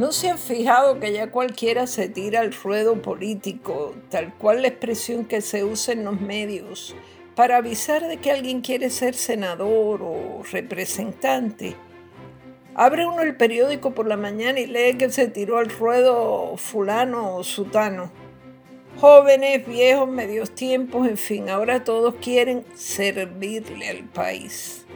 ¿No se han fijado que ya cualquiera se tira al ruedo político, tal cual la expresión que se usa en los medios, para avisar de que alguien quiere ser senador o representante? Abre uno el periódico por la mañana y lee que se tiró al ruedo fulano o sutano. Jóvenes, viejos, medios tiempos, en fin, ahora todos quieren servirle al país.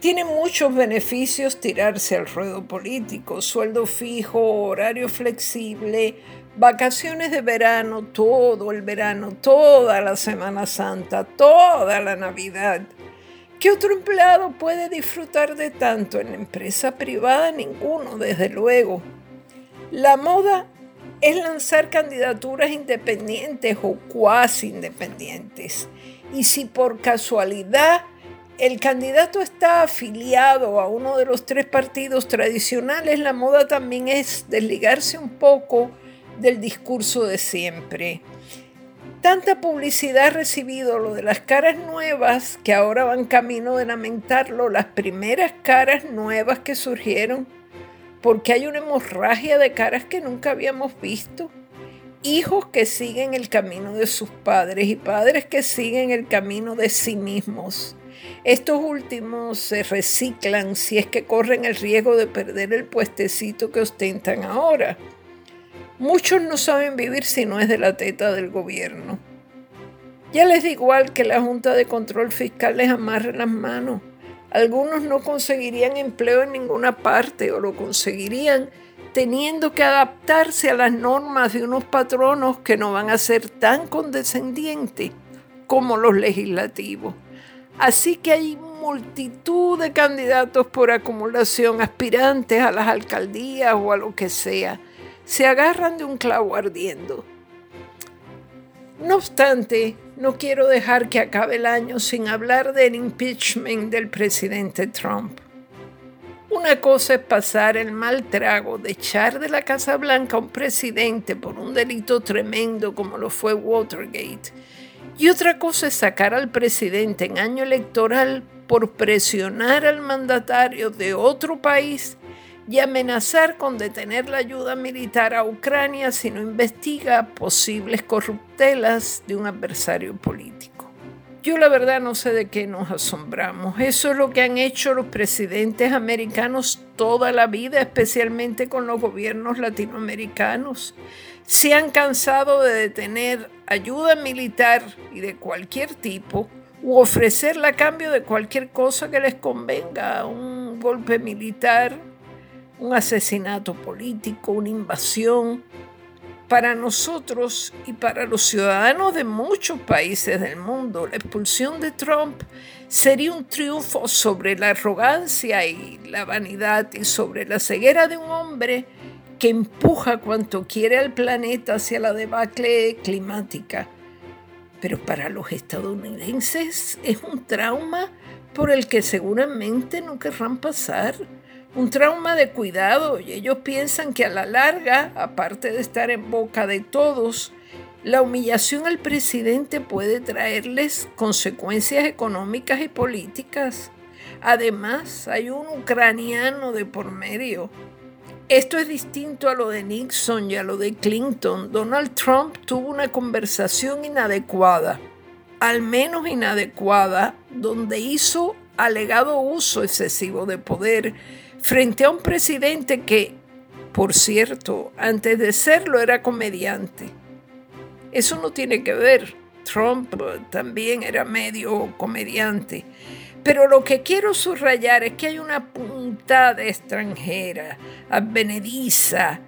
Tiene muchos beneficios tirarse al ruedo político, sueldo fijo, horario flexible, vacaciones de verano, todo el verano, toda la Semana Santa, toda la Navidad. ¿Qué otro empleado puede disfrutar de tanto en empresa privada? Ninguno, desde luego. La moda es lanzar candidaturas independientes o cuasi independientes. Y si por casualidad el candidato está afiliado a uno de los tres partidos tradicionales, la moda también es desligarse un poco del discurso de siempre. Tanta publicidad ha recibido lo de las caras nuevas que ahora van camino de lamentarlo, las primeras caras nuevas que surgieron, porque hay una hemorragia de caras que nunca habíamos visto. Hijos que siguen el camino de sus padres y padres que siguen el camino de sí mismos. Estos últimos se reciclan si es que corren el riesgo de perder el puestecito que ostentan ahora. Muchos no saben vivir si no es de la teta del gobierno. Ya les da igual que la Junta de Control Fiscal les amarre las manos. Algunos no conseguirían empleo en ninguna parte o lo conseguirían teniendo que adaptarse a las normas de unos patronos que no van a ser tan condescendientes como los legislativos. Así que hay multitud de candidatos por acumulación, aspirantes a las alcaldías o a lo que sea. Se agarran de un clavo ardiendo. No obstante, no quiero dejar que acabe el año sin hablar del impeachment del presidente Trump. Una cosa es pasar el mal trago de echar de la Casa Blanca a un presidente por un delito tremendo como lo fue Watergate y otra cosa es sacar al presidente en año electoral por presionar al mandatario de otro país y amenazar con detener la ayuda militar a Ucrania si no investiga posibles corruptelas de un adversario político. Yo la verdad no sé de qué nos asombramos. Eso es lo que han hecho los presidentes americanos toda la vida, especialmente con los gobiernos latinoamericanos se han cansado de detener ayuda militar y de cualquier tipo u ofrecerla a cambio de cualquier cosa que les convenga, un golpe militar, un asesinato político, una invasión. Para nosotros y para los ciudadanos de muchos países del mundo, la expulsión de Trump sería un triunfo sobre la arrogancia y la vanidad y sobre la ceguera de un hombre que empuja cuanto quiere al planeta hacia la debacle climática. Pero para los estadounidenses es un trauma por el que seguramente no querrán pasar. Un trauma de cuidado y ellos piensan que a la larga, aparte de estar en boca de todos, la humillación al presidente puede traerles consecuencias económicas y políticas. Además, hay un ucraniano de por medio esto es distinto a lo de Nixon y a lo de Clinton. Donald Trump tuvo una conversación inadecuada, al menos inadecuada, donde hizo alegado uso excesivo de poder frente a un presidente que, por cierto, antes de serlo era comediante. Eso no tiene que ver. Trump también era medio comediante. Pero lo que quiero subrayar es que hay una puntada extranjera, advenediza,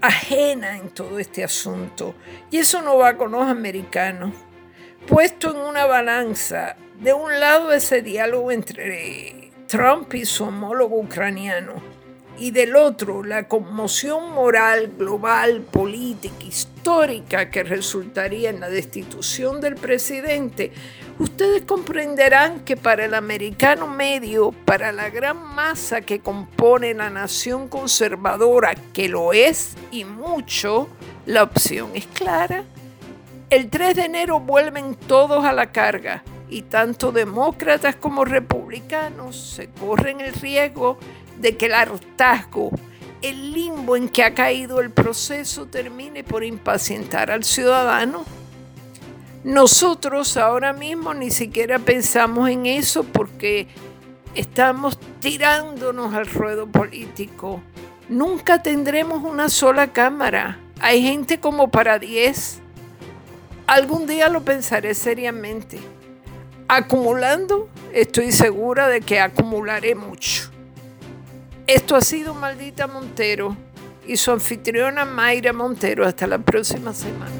ajena en todo este asunto. Y eso no va con los americanos. Puesto en una balanza, de un lado ese diálogo entre Trump y su homólogo ucraniano, y del otro la conmoción moral, global, política, histórica que resultaría en la destitución del presidente, ustedes comprenderán que para el americano medio, para la gran masa que compone la nación conservadora, que lo es y mucho, la opción es clara. El 3 de enero vuelven todos a la carga y tanto demócratas como republicanos se corren el riesgo de que el hartazgo el limbo en que ha caído el proceso termine por impacientar al ciudadano. Nosotros ahora mismo ni siquiera pensamos en eso porque estamos tirándonos al ruedo político. Nunca tendremos una sola cámara. Hay gente como para 10. Algún día lo pensaré seriamente. Acumulando, estoy segura de que acumularé mucho. Esto ha sido Maldita Montero y su anfitriona Mayra Montero. Hasta la próxima semana.